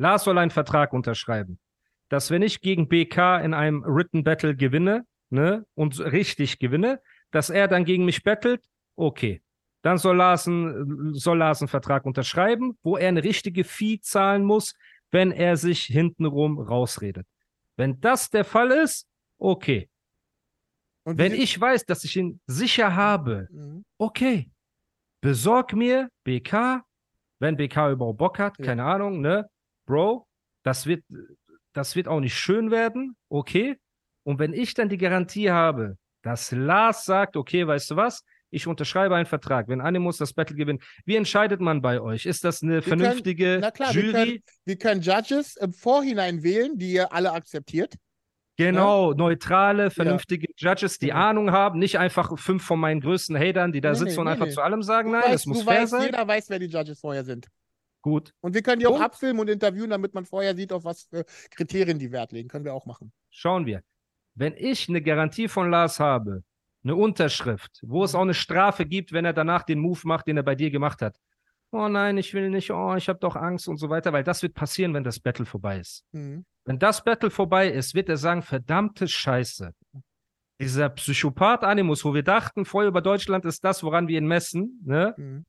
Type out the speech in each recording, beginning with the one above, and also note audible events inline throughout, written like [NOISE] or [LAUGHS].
Lars soll einen Vertrag unterschreiben, dass wenn ich gegen BK in einem Written Battle gewinne, ne, und richtig gewinne, dass er dann gegen mich battelt, okay. Dann soll Lars, einen, soll Lars einen Vertrag unterschreiben, wo er eine richtige Fee zahlen muss, wenn er sich hintenrum rausredet. Wenn das der Fall ist, okay. Und Wenn ich weiß, dass ich ihn sicher habe, Mhm. okay, besorg mir BK, wenn BK überhaupt Bock hat, Ja. keine Ahnung, ne? Bro, das wird, das wird auch nicht schön werden, okay? Und wenn ich dann die Garantie habe, dass Lars sagt, okay, weißt du was, ich unterschreibe einen Vertrag, wenn Animus das Battle gewinnt, wie entscheidet man bei euch? Ist das eine können- vernünftige Na klar, wir Jury? können, wir können Judges im Vorhinein wählen, die ihr alle akzeptiert. Genau, neutrale, vernünftige Judges, die Genau. Ahnung haben, nicht einfach fünf von meinen größten Hatern, die da Nee, sitzen nee, und nee, einfach zu allem sagen, Du nein, weißt, es muss fair weißt, sein. Jeder weiß, wer die Judges vorher sind. Gut, Und wir können die auch abfilmen und interviewen, damit man vorher sieht, auf was für Kriterien die Wert legen. Können wir auch machen. schauen wir. Wenn ich eine Garantie von Lars habe, eine Unterschrift, wo es auch eine Strafe gibt, wenn er danach den Move macht, den er bei dir gemacht hat. Oh nein, ich will nicht, oh, ich habe doch Angst und so weiter, weil das wird passieren, wenn das Battle vorbei ist. Mhm. Wenn das Battle vorbei ist, wird er sagen, verdammte Scheiße. Dieser Psychopath-Animus, wo wir dachten, vorher über Deutschland ist das, woran wir ihn messen, ne? Mhm.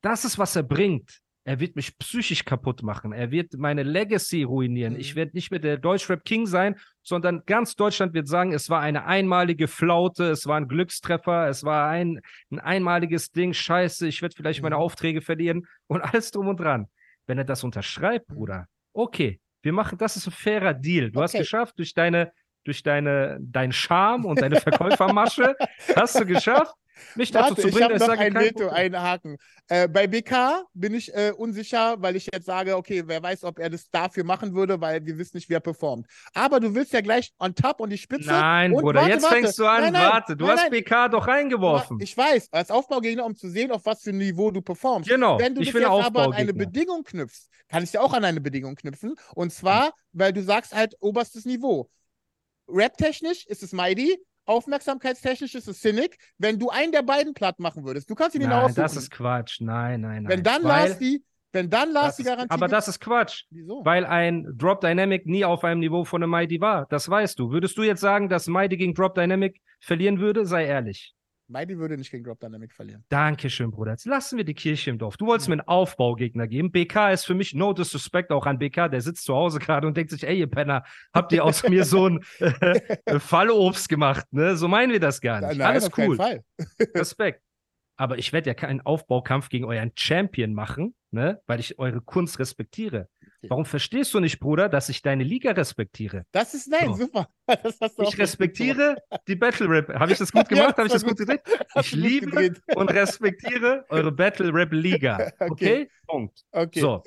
Das ist, was er bringt. Er wird mich psychisch kaputt machen. Er wird meine Legacy ruinieren. Mhm. Ich werde nicht mehr der Deutschrap King sein, sondern ganz Deutschland wird sagen, es war eine einmalige Flaute, es war ein Glückstreffer, es war ein, ein einmaliges Ding. Scheiße, ich werde vielleicht meine Mhm. Aufträge verlieren und alles drum und dran. Wenn er das unterschreibt, Mhm. Bruder, okay, wir machen, das ist ein fairer Deal. Du hast Okay. geschafft durch deine, durch deine, dein Charme und deine Verkäufermasche, hast du geschafft, mich dazu Warte, zu ich bringen, habe ich noch sage, ein Veto, einen Haken. Äh, bei BK bin ich äh, unsicher, weil ich jetzt sage, okay, wer weiß, ob er das dafür machen würde, weil wir wissen nicht, wie er performt. Aber du willst ja gleich on top und die Spitze. Nein, und Bruder, warte, jetzt warte. fängst du an. Nein, nein, warte, du nein, hast. BK doch reingeworfen. Ich weiß, als Aufbaugegner, um zu sehen, auf was für ein Niveau du performst. genau, Wenn du ich das jetzt aber an eine. Bedingung knüpfst, kann ich ja auch an eine Bedingung knüpfen. Und zwar, weil du sagst halt oberstes Niveau. Rap-technisch ist es Mighty, aufmerksamkeitstechnisch ist es Cynic. Wenn du einen der beiden platt machen würdest, du kannst ihn Nein, aussuchen. das ist Quatsch. Nein, nein, nein. wenn dann Weil Lars die, wenn dann Lars die ist, Garantie Aber gibt- das ist Quatsch, Wieso? weil ein Drop Dynamic nie auf einem Niveau von einem Mighty war. Das weißt du. Würdest du jetzt sagen, dass Mighty gegen Drop Dynamic verlieren würde? Sei ehrlich. Mighty würde nicht gegen Drop Dynamic verlieren. Dankeschön, Bruder. Jetzt lassen wir die Kirche im Dorf. Du wolltest mir einen Aufbaugegner geben. BK ist für mich no disrespect auch an BK. Der sitzt zu Hause gerade und denkt sich, ey, ihr Penner, habt ihr aus mir so ein äh, [LAUGHS] Fallobst gemacht? Ne? So meinen wir das gar nicht. Nein, Alles cool. [LAUGHS] Respekt. Aber ich werde ja keinen Aufbaukampf gegen euren Champion machen, ne? weil ich eure Kunst respektiere. Warum verstehst du nicht, Bruder, dass ich deine Liga respektiere? Das ist nein, So. super. [LAUGHS] Ich respektiere die Battle Rap. Habe ich das [LAUGHS] gut Ja, gemacht? Habe ich das gut gedreht? [LAUGHS] Ich liebe gedreht. und respektiere eure Battle Rap Liga. Okay? Okay. Punkt. Okay. So.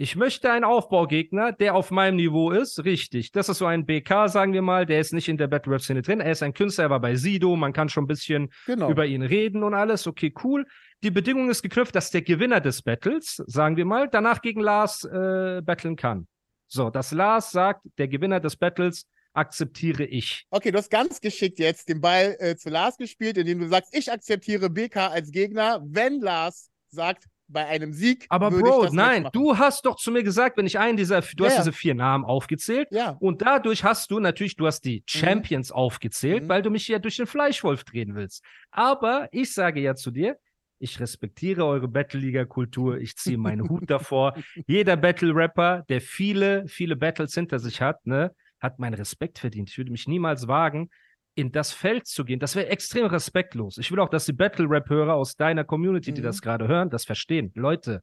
Ich möchte einen Aufbaugegner, der auf meinem Niveau ist. Richtig. Das ist so ein BK, sagen wir mal. Der ist nicht in der Battle Rap Szene drin. Er ist ein Künstler, er war bei Sido. Man kann schon ein bisschen Genau. über ihn reden und alles. Okay, cool. Die Bedingung ist geknüpft, dass der Gewinner des Battles, sagen wir mal, danach gegen Lars äh, battlen kann. So, dass Lars sagt, der Gewinner des Battles akzeptiere ich. Okay, du hast ganz geschickt jetzt den Ball äh, zu Lars gespielt, indem du sagst, ich akzeptiere BK als Gegner, wenn Lars sagt, bei einem Sieg. Aber Bro, nein, du hast doch zu mir gesagt, wenn ich einen dieser, du Ja, hast ja. diese vier Namen aufgezählt Ja, und dadurch hast du natürlich, du hast die Champions aufgezählt, Mhm. weil du mich ja durch den Fleischwolf drehen willst. Aber ich sage ja zu dir, ich respektiere eure Battle-Liga-Kultur, ich ziehe meinen Hut [LAUGHS] davor. Jeder Battle-Rapper, der viele, viele Battles hinter sich hat, ne, hat meinen Respekt verdient. Ich würde mich niemals wagen, in das Feld zu gehen. Das wäre extrem respektlos. Ich will auch, dass die Battle-Rap-Hörer aus deiner Community, die Mhm. das gerade hören, das verstehen. Leute,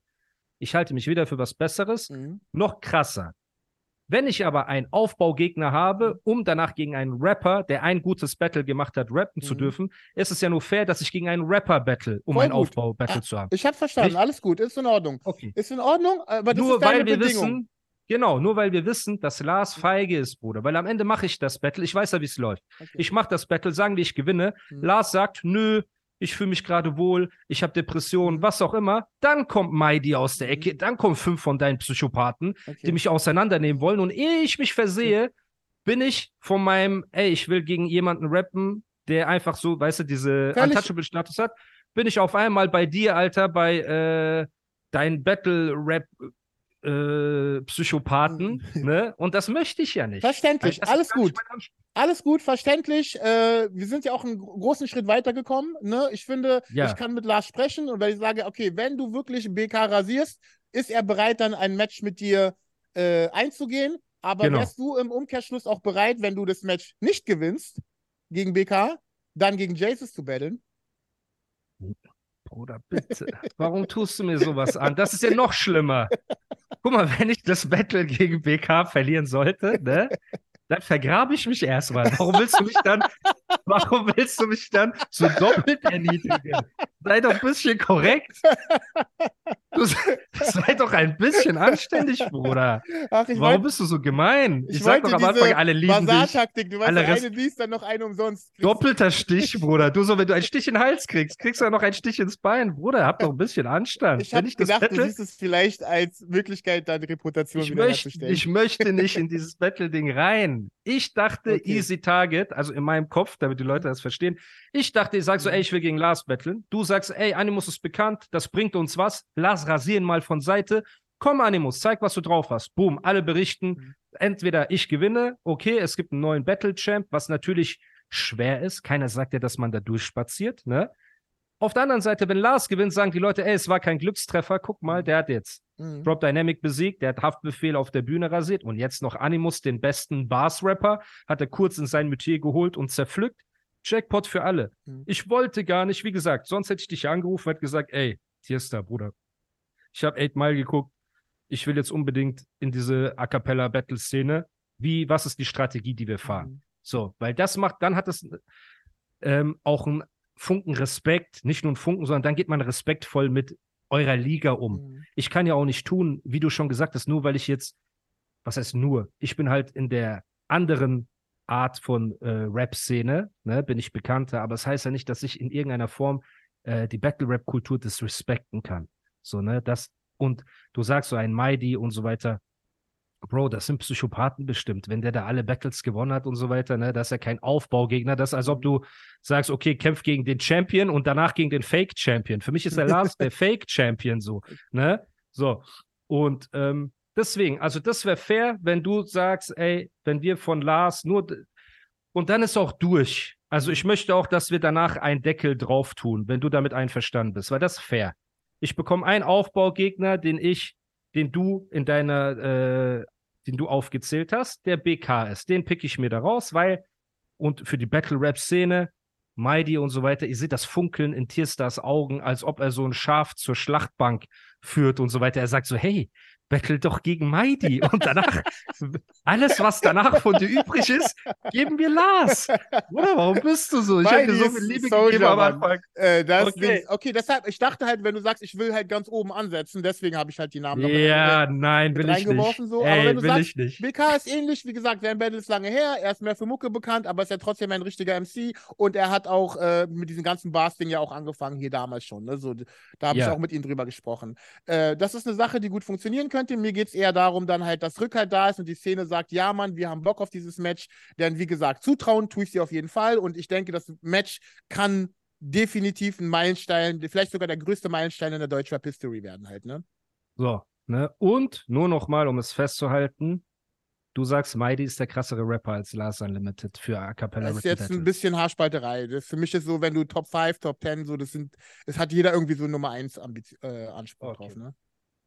ich halte mich weder für was Besseres, Mhm. noch krasser. Wenn ich aber einen Aufbaugegner habe, um danach gegen einen Rapper, der ein gutes Battle gemacht hat, rappen zu Mhm. dürfen, ist es ja nur fair, dass ich gegen einen Rapper battle, um Voll ein. Aufbau-Battle Ah, zu haben. Ich habe verstanden, Richtig? alles gut, ist in Ordnung. Okay. Ist in Ordnung, aber das nur ist deine weil wir Bedingung. wissen, genau, nur weil wir wissen, dass Lars feige ist, Bruder. Weil am Ende mache ich das Battle, ich weiß ja, wie es läuft. Okay. Ich mache das Battle, sagen wir, ich gewinne. Mhm. Lars sagt, nö, ich fühle mich gerade wohl, ich habe Depressionen, Mhm. was auch immer. Dann kommt Maidi aus der Ecke, dann kommen fünf von deinen Psychopathen, Okay. die mich auseinandernehmen wollen. Und ehe ich mich versehe, bin ich von meinem, ey, ich will gegen jemanden rappen, der einfach so, weißt du, diese Untouchable-Status hat, bin ich auf einmal bei dir, Alter, bei äh, deinen Battle-Rap. Äh, Psychopathen, [LAUGHS] ne? Und das möchte ich ja nicht. Verständlich, Das alles gut. Alles gut, verständlich. Äh, wir sind ja auch einen gro- großen Schritt weitergekommen. Ne? Ich finde, Ja. ich kann mit Lars sprechen und wenn ich sage, okay, wenn du wirklich BK rasierst, ist er bereit, dann ein Match mit dir äh, einzugehen. Aber Genau. wärst du im Umkehrschluss auch bereit, wenn du das Match nicht gewinnst gegen BK, dann gegen Jesus zu battlen? Bruder, bitte. Warum tust du mir sowas an? Das ist ja noch schlimmer. Guck mal, wenn ich das Battle gegen BK verlieren sollte, ne? Dann vergrabe ich mich erstmal. Warum willst du mich dann, warum willst du mich dann so doppelt erniedrigen? Sei doch ein bisschen korrekt. Du, sei doch ein bisschen anständig, Bruder. Ach, Warum wollt- bist du so gemein? Ich, ich sag doch am Anfang, alle lieben dich. Du weißt, Alle Res- eine liest, dann noch eine umsonst. kriegst. Doppelter [LAUGHS] Stich, Bruder. Du so, wenn du einen Stich in den Hals kriegst, kriegst du ja noch einen Stich ins Bein. Bruder, hab doch ein bisschen Anstand. Ich habe gedacht, du Battle- siehst es vielleicht als Möglichkeit, deine Reputation ich, wieder möchte, ich möchte nicht in [LAUGHS] dieses Battle-Ding rein. Ich dachte, Okay. easy target, also in meinem Kopf, damit die Leute das verstehen. Ich dachte, ich sag so, Mhm. ey, ich will gegen Lars battlen. Du sagst, ey, Animus ist bekannt, das bringt uns was. Lars rasieren mal von Seite. Komm, Animus, zeig, was du drauf hast. Boom, alle berichten. Mhm. Entweder ich gewinne, okay, es gibt einen neuen Battle-Champ, was natürlich schwer ist. Keiner sagt ja, dass man da durchspaziert, ne? Auf der anderen Seite, wenn Lars gewinnt, sagen die Leute, ey, es war kein Glückstreffer, guck mal, der hat jetzt Mhm. Drop Dynamic besiegt, der hat Haftbefehl auf der Bühne rasiert und jetzt noch Animus, den besten Bars-Rapper, hat er kurz in sein Metier geholt und zerpflückt. Jackpot für alle. Mhm. Ich wollte gar nicht, wie gesagt, sonst hätte ich dich angerufen und hätte gesagt, ey, Tierstar, Bruder. Ich habe Eight Mile geguckt. Ich will jetzt unbedingt in diese A Cappella Battle Szene. Wie, was ist die Strategie, die wir fahren? Mhm. So, weil das macht, dann hat es ähm, auch einen Funken Respekt, nicht nur einen Funken, sondern dann geht man respektvoll mit eurer Liga um Mhm. ich kann ja auch nicht tun, wie du schon gesagt hast, nur weil ich jetzt, was heißt nur, ich bin halt in der anderen Art von äh, Rap-Szene, ne, bin ich bekannter, aber es das heißt ja nicht, dass ich in irgendeiner Form äh, die Battle-Rap-Kultur disrespekten kann. So, ne, das, und du sagst so ein Mighty und so weiter, Bro, das sind Psychopathen bestimmt, wenn der da alle Battles gewonnen hat und so weiter, ne, das ist ja kein Aufbaugegner, das ist, als ob du sagst, okay, kämpf gegen den Champion und danach gegen den Fake-Champion. Für mich ist der Lars der [LAUGHS] Fake-Champion so, ne? So. Und ähm, deswegen, also das wäre fair, wenn du sagst, ey, wenn wir von Lars nur und dann ist auch durch. Also ich möchte auch, dass wir danach einen Deckel drauf tun, wenn du damit einverstanden bist, weil das fair. Ich bekomme einen Aufbaugegner, den ich, den du in deiner, äh, den du aufgezählt hast, der BK ist. Den pick ich mir da raus, weil und für die Battle Rap Szene Mighty und so weiter, ihr seht das Funkeln in Tierstars Augen, als ob er so ein Schaf zur Schlachtbank führt und so weiter. Er sagt so, hey, battle doch gegen Mighty. Und danach, [LAUGHS] alles, was danach von dir übrig ist, geben wir Lars. Oder warum bist du so? Ich habe dir so ist viel Liebe Soldier, gegeben am. Anfang. Äh, das Okay. okay. okay, deshalb, ich dachte halt, wenn du sagst, ich will halt ganz oben ansetzen, deswegen habe ich halt die Namen noch Ja, mit, nein, mit will ich nicht. So. Ey, aber wenn du will sagst, ich nicht. BK ist ähnlich, wie gesagt, sein Battle ist lange her, er ist mehr für Mucke bekannt, aber ist ja trotzdem ein richtiger MC und er hat auch äh, mit diesem ganzen Bars-Ding ja auch angefangen, hier damals schon. Ne? So, da habe Ja. ich auch mit ihm drüber gesprochen. Äh, das ist eine Sache, die gut funktionieren könnte. Mir geht es eher darum, dann halt, dass Rückhalt da ist und die Szene sagt, ja, Mann, wir haben Bock auf dieses Match. Denn wie gesagt, zutrauen tue ich sie auf jeden Fall und ich denke, das Match kann definitiv ein Meilenstein, vielleicht sogar der größte Meilenstein in der Deutschrap History werden halt, ne? So, ne? Und nur noch mal, um es festzuhalten, du sagst, Mighty ist der krassere Rapper als Lars Unlimited für A Cappella Das ist Rap jetzt ein bisschen Haarspalterei. Das für mich ist so, wenn du Top 5, Top 10, so, das sind, es hat jeder irgendwie so Nummer 1 Ambiz äh, Anspruch Okay. drauf, ne?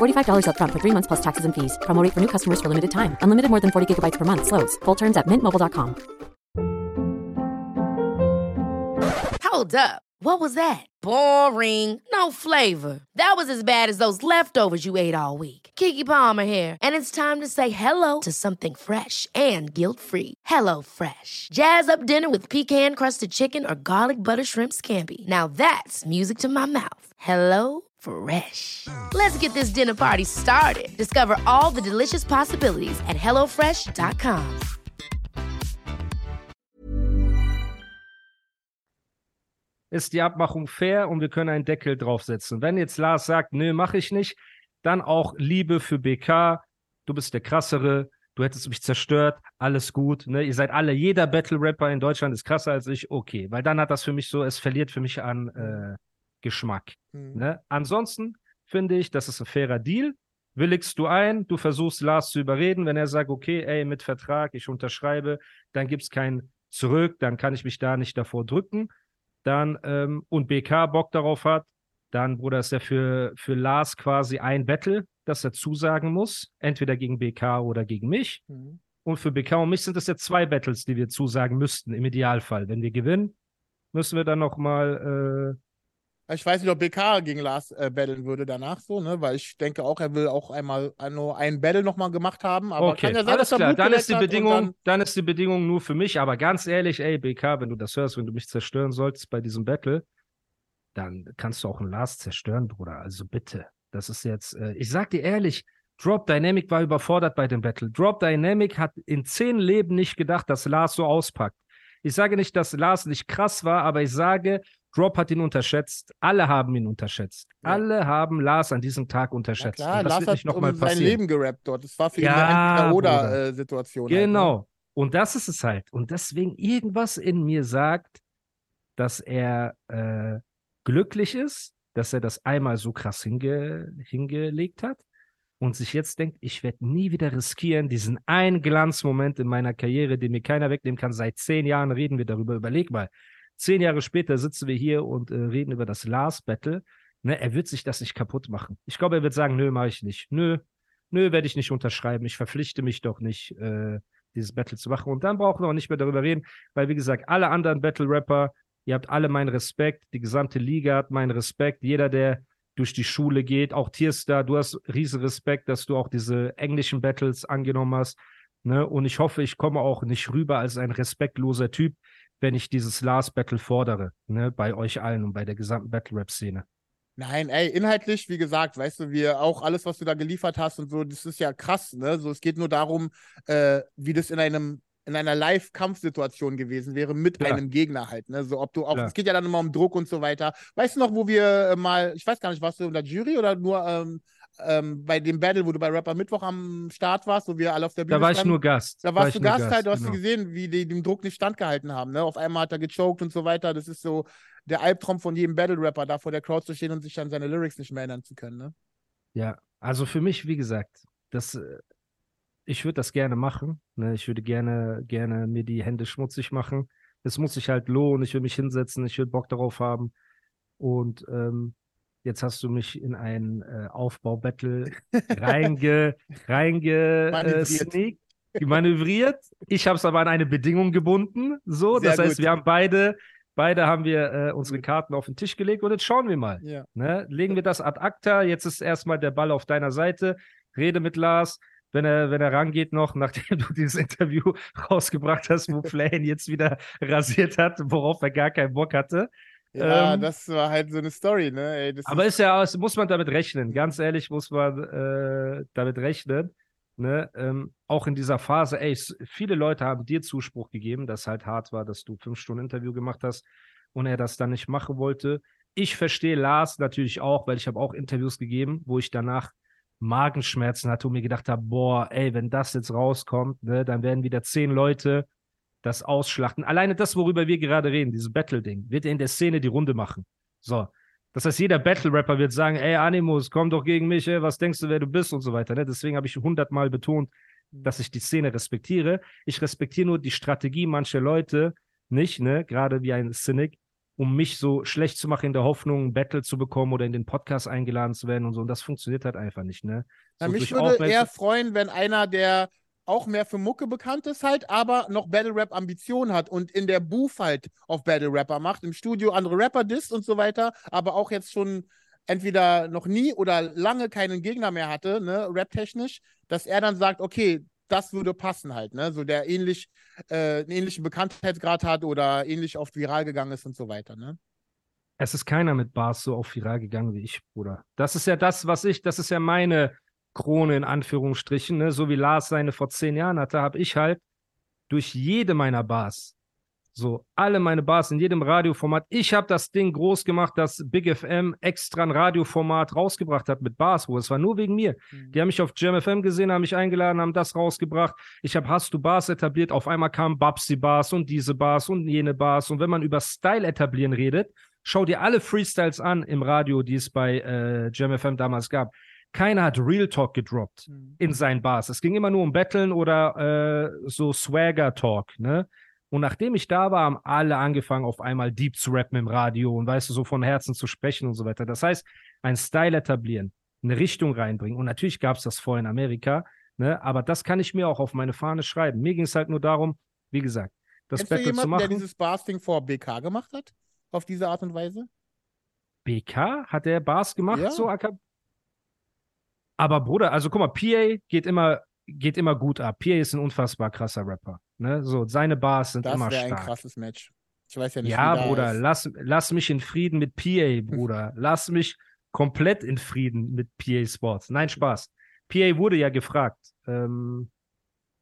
$45 upfront for three months plus taxes and fees. Promo for new customers for limited time. Unlimited more than 40 gigabytes per month. Slows. Full terms at mintmobile.com. Hold up. What was that? Boring. No flavor. That was as bad as those leftovers you ate all week. Kiki Palmer here, and it's time to say hello to something fresh and guilt-free. Hello Fresh. Jazz up dinner with pecan-crusted chicken or garlic butter shrimp scampi. Now that's music to my mouth. Hello Fresh. Let's get this dinner party started. Discover all the delicious possibilities at hellofresh.com. ist die Abmachung fair und wir können einen Deckel draufsetzen. Wenn jetzt Lars sagt, nö, mache ich nicht, dann auch Liebe für BK, du bist der krassere, du hättest mich zerstört, alles gut, ne? Ihr seid alle, jeder Battle-Rapper in Deutschland ist krasser als ich, okay, weil dann hat das für mich so, es verliert für mich an äh, Geschmack. Mhm. Ne? Ansonsten finde ich, das ist ein fairer Deal. Willigst du ein, du versuchst Lars zu überreden, wenn er sagt, okay, ey, mit Vertrag, ich unterschreibe, dann gibt es kein Zurück, dann kann ich mich da nicht davor drücken dann ähm, und BK Bock darauf hat, dann, Bruder, ist er für, für Lars quasi ein Battle, das er zusagen muss, entweder gegen BK oder gegen mich. Mhm. Und für BK und mich sind es jetzt zwei Battles, die wir zusagen müssten, im Idealfall. Wenn wir gewinnen, müssen wir dann nochmal, Ich weiß nicht, ob BK gegen Lars äh, battlen würde danach so, ne? Weil ich denke auch, er will auch einmal nur einen Battle nochmal gemacht haben. Aber okay, kann ja sein, alles dass klar, dann ist die Bedingung, dann, ist die Bedingung nur für mich, aber ganz ehrlich, ey, BK, wenn du das hörst, wenn du mich zerstören sollst bei diesem Battle, dann kannst du auch einen Lars zerstören, Bruder. Also bitte. Das ist jetzt, äh, ich sag dir ehrlich, Drop Dynamic war überfordert bei dem Battle. Drop Dynamic hat in zehn Leben nicht gedacht, dass Lars so auspackt. Ich sage nicht, dass Lars nicht krass war, aber ich sage, Drop hat ihn unterschätzt. Alle haben ihn unterschätzt. Ja. Alle haben Lars an diesem Tag Ja, unterschätzt. klar, Und das Lars wird hat nicht nochmal um sein passieren. Leben gerappt dort. Das war für ihn Ja, eine Bruder. Entweder-Oder-Situation. Halt, ne? Genau. Und das ist es halt. Und deswegen irgendwas in mir sagt, dass er äh, glücklich ist, dass er das einmal so krass hinge hingelegt hat und sich jetzt denkt, ich werde nie wieder riskieren, diesen einen Glanzmoment in meiner Karriere, den mir keiner wegnehmen kann. Seit zehn Jahren reden wir darüber. Überleg mal. Zehn Jahre später sitzen wir hier und äh, reden über das Last Battle. Ne, er wird sich das nicht kaputt machen. Ich glaube, er wird sagen, nö, mache ich nicht. Nö, nö, werde ich nicht unterschreiben. Ich verpflichte mich doch nicht, äh, dieses Battle zu machen. Und dann brauchen wir auch nicht mehr darüber reden, weil, wie gesagt, alle anderen Battle-Rapper, ihr habt alle meinen Respekt, die gesamte Liga hat meinen Respekt, jeder, der durch die Schule geht, auch Tierstar, du hast riesen Respekt, dass du auch diese englischen Battles angenommen hast. Ne? Und ich hoffe, ich komme auch nicht rüber als ein respektloser Typ, wenn ich dieses Last Battle fordere, ne? bei euch allen und bei der gesamten Battle-Rap-Szene. Nein, ey, inhaltlich, wie gesagt, weißt du, wir auch alles, was du da geliefert hast und so, das ist ja krass, ne? So, es geht nur darum, äh, wie das in einem in einer Live-Kampfsituation gewesen wäre mit Klar. einem Gegner halt, ne? So, ob du auch, Klar. es geht ja dann immer um Druck und so weiter. Weißt du noch, wo wir äh, mal, ich weiß gar nicht, warst du in der Jury oder nur ähm, ähm, bei dem Battle, wo du bei Rapper Mittwoch am Start warst, wo wir alle auf der Bühne Da war ich standen? nur Gast. Da War warst ich du nur Gast halt, du hast genau. gesehen, wie die dem Druck nicht standgehalten haben. Ne? Auf einmal hat er gechoked und so weiter. Das ist so der Albtraum von jedem Battle-Rapper, da vor der Crowd zu stehen und sich an seine Lyrics nicht mehr erinnern zu können. Ne? Ja, also für mich, wie gesagt, das, äh, ich würde das gerne machen. Ne? Ich würde gerne, gerne mir die Hände schmutzig machen. Es muss sich halt lohnen. Ich will mich hinsetzen. Ich will Bock darauf haben. Und ähm, jetzt hast du mich in ein äh, Aufbau-Battle [LAUGHS] reinge, reinge äh, Manövriert. sneakt, manövriert. Ich habe es aber an eine Bedingung gebunden. So, Sehr das heißt, gut. wir haben beide, beide haben wir äh, unsere Karten auf den Tisch gelegt und jetzt schauen wir mal. Ja. Ne? Legen wir das ad acta. Jetzt ist erstmal der Ball auf deiner Seite. Rede mit Lars. Wenn er, wenn er rangeht noch, [LAUGHS] nachdem du dieses Interview rausgebracht hast, wo Flane jetzt wieder rasiert hat, worauf er gar keinen Bock hatte. Ja, Ähm, das war halt so eine Story, ne? Ey, Aber ist, ist ja, muss man damit rechnen. Ganz ehrlich, muss man äh, damit rechnen. Ne? Ähm, auch in dieser Phase, ey, viele Leute haben dir Zuspruch gegeben, dass halt hart war, dass du fünf Stunden Interview gemacht hast und er das dann nicht machen wollte. Ich verstehe Lars natürlich auch, weil ich habe auch Interviews gegeben, wo ich danach Magenschmerzen hatte und mir gedacht habe, boah, ey, wenn das jetzt rauskommt, ne, dann werden wieder zehn Leute das ausschlachten. Alleine das, worüber wir gerade reden, dieses Battle-Ding, wird in der Szene die Runde machen. So. Das heißt, jeder Battle-Rapper wird sagen, ey, Animus, komm doch gegen mich, ey, was denkst du, wer du bist und so weiter. Ne? Deswegen habe ich hundertmal betont, dass ich die Szene respektiere. Ich respektiere nur die Strategie mancher Leute nicht, ne, gerade wie ein Cynic, um mich so schlecht zu machen in der Hoffnung, ein Battle zu bekommen oder in den Podcast eingeladen zu werden und so. Und das funktioniert halt einfach nicht, ne? So mich würde eher freuen, wenn einer, der auch mehr für Mucke bekannt ist halt, aber noch Battle Rap Ambitionen hat und in der Booth halt auf Battle Rapper macht, im Studio andere Rapper disst und so weiter, aber auch jetzt schon entweder noch nie oder lange keinen Gegner mehr hatte, ne, rap-technisch, dass er dann sagt, okay, das würde passen halt, ne, so der ähnlich, äh, einen ähnlichen Bekanntheitsgrad hat oder ähnlich oft viral gegangen ist und so weiter, ne. Es ist keiner mit Bars so auf viral gegangen wie ich, Bruder. Das ist ja das, was ich, das ist ja meine Krone in Anführungsstrichen, ne? So wie Lars seine vor zehn Jahren hatte, habe ich halt durch jede meiner Bars, so alle meine Bars in jedem Radioformat, ich habe das Ding groß gemacht, dass Big FM extra ein Radioformat rausgebracht hat mit Bars, wo es war nur wegen mir. Die haben mich auf Jam FM gesehen, haben mich eingeladen, haben das rausgebracht. Ich habe Hast du Bars etabliert. Auf einmal kamen Babsi Bars und diese Bars und jene Bars. Und wenn man über Style etablieren redet, schau dir alle Freestyles an im Radio, die es bei äh, Jam FM damals gab. Keiner hat Real Talk gedroppt in seinen Bars. Es ging immer nur um Battlen oder äh, so Swagger Talk, ne? Und nachdem ich da war, haben alle angefangen, auf einmal deep zu rappen im Radio und weißt du, so von Herzen zu sprechen und so weiter. Das heißt, ein Style etablieren, eine Richtung reinbringen. Und natürlich gab es das vorher in Amerika, ne? aber das kann ich mir auch auf meine Fahne schreiben. Mir ging es halt nur darum, wie gesagt, das Kennst Battle zu jemanden, der machen. dieses Bars-Ding vor BK gemacht hat? Auf diese Art und Weise? BK hat der Bars gemacht, Ja. so. Aber Bruder, also guck mal, PA geht immer, geht immer gut ab. PA ist ein unfassbar krasser Rapper. Ne? So, seine Bars sind Das immer wäre ein stark. krasses Match. Ich weiß ja nicht, Ja, Bruder, ist. lass, lass mich in Frieden mit PA, [LAUGHS] Bruder. lass mich komplett in Frieden mit PA Sports. Nein, Spaß. PA wurde ja gefragt. Ähm,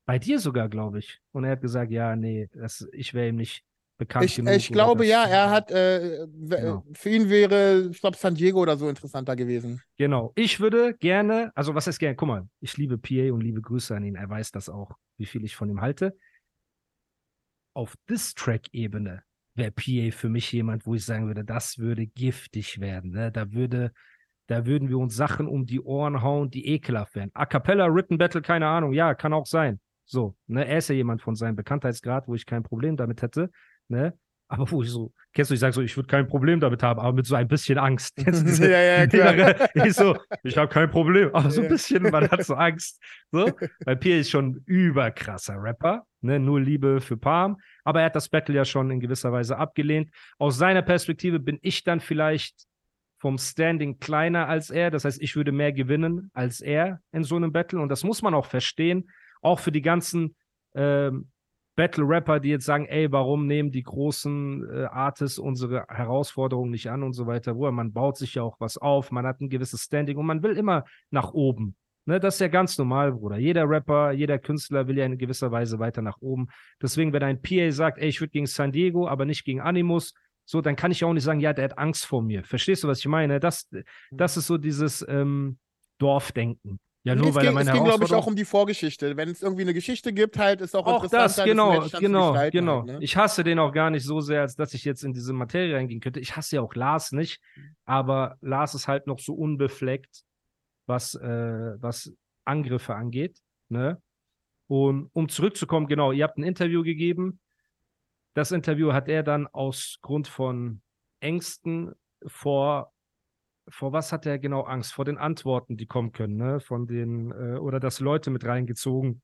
bei dir sogar, glaube ich. Und er hat gesagt, ja, nee, das, ich wäre ihm nicht bekannt Ich, genug. ich glaube ja, er hat, äh, w- Genau. für ihn wäre, ich glaube, San Diego oder so interessanter gewesen. Genau. Ich würde gerne, also was heißt gerne? Guck mal, ich liebe PA und liebe Grüße an ihn. Er weiß das auch, wie viel ich von ihm halte. Auf Diss-Track-Ebene wäre PA für mich jemand, wo ich sagen würde, das würde giftig werden. Ne? Da würde, da würden wir uns Sachen um die Ohren hauen, die ekelhaft wären. A cappella, Written Battle, keine Ahnung. Ja, kann auch sein. So, ne? Er ist ja jemand von seinem Bekanntheitsgrad, wo ich kein Problem damit hätte. Ne? Aber wo ich so, kennst du, ich sage so, ich würde kein Problem damit haben, aber mit so ein bisschen Angst. Kennst du diese Ja, ja, klar. innere, ich so, ich habe kein Problem, aber so ein bisschen, man hat [LAUGHS] so Angst. So, weil Pierre ist schon ein überkrasser Rapper, ne? nur Liebe für Palm, aber er hat das Battle ja schon in gewisser Weise abgelehnt. Aus seiner Perspektive bin ich dann vielleicht vom Standing kleiner als er, das heißt, ich würde mehr gewinnen als er in so einem Battle und das muss man auch verstehen, auch für die ganzen ähm, Battle-Rapper, die jetzt sagen, ey, warum nehmen die großen äh, Artists unsere Herausforderungen nicht an und so weiter. Wo man baut sich ja auch was auf, man hat ein gewisses Standing und man will immer nach oben. Ne, das ist ja ganz normal, Bruder. Jeder Rapper, jeder Künstler will ja in gewisser Weise weiter nach oben. Deswegen, wenn ein PA sagt, ey, ich würde gegen San Diego, aber nicht gegen Animus, so, dann kann ich auch nicht sagen, ja, der hat Angst vor mir. Verstehst du, was ich meine? Das, das ist so dieses ähm, Dorfdenken. Ja, nur es weil er ging, meine es ging glaube ich, auch um die Vorgeschichte. Wenn es irgendwie eine Geschichte gibt, halt, ist auch, auch interessant, das, genau, genau, genau. Halt, ne? Ich hasse den auch gar nicht so sehr, als dass ich jetzt in diese Materie reingehen könnte. Ich hasse ja auch Lars nicht, aber Lars ist halt noch so unbefleckt, was, äh, was Angriffe angeht. Ne? Und um zurückzukommen, genau, ihr habt ein Interview gegeben. Das Interview hat er dann aus Grund von Ängsten vor, vor was hat er genau Angst? Vor den Antworten, die kommen können, ne? Von den, äh, oder dass Leute mit reingezogen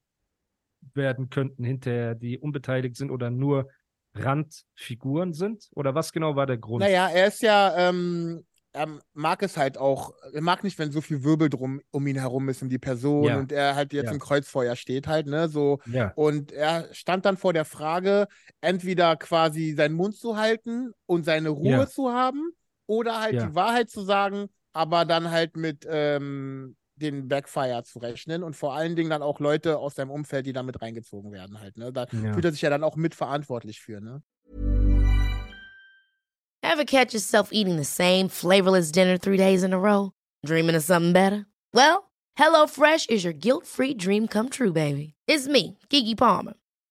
werden könnten hinterher, die unbeteiligt sind oder nur Randfiguren sind? Oder was genau war der Grund? Naja, er ist ja, ähm, er mag es halt auch, er mag nicht, wenn so viel Wirbel drum um ihn herum ist, um die Person Ja. und er halt jetzt Ja. im Kreuzfeuer steht halt, ne, so. Ja, Und er stand dann vor der Frage, entweder quasi seinen Mund zu halten und seine Ruhe zu haben oder halt Ja. die Wahrheit zu sagen, aber dann halt mit ähm, den Backfire zu rechnen und vor allen Dingen dann auch Leute aus seinem Umfeld, die da mit reingezogen werden halt, ne. Da Ja. fühlt er sich ja dann auch mitverantwortlich für, ne. Ever catch yourself eating the same flavorless dinner three days in a row? Dreaming of something better? Well, HelloFresh is your guilt free dream come true, baby. It's me, Kiki Palmer.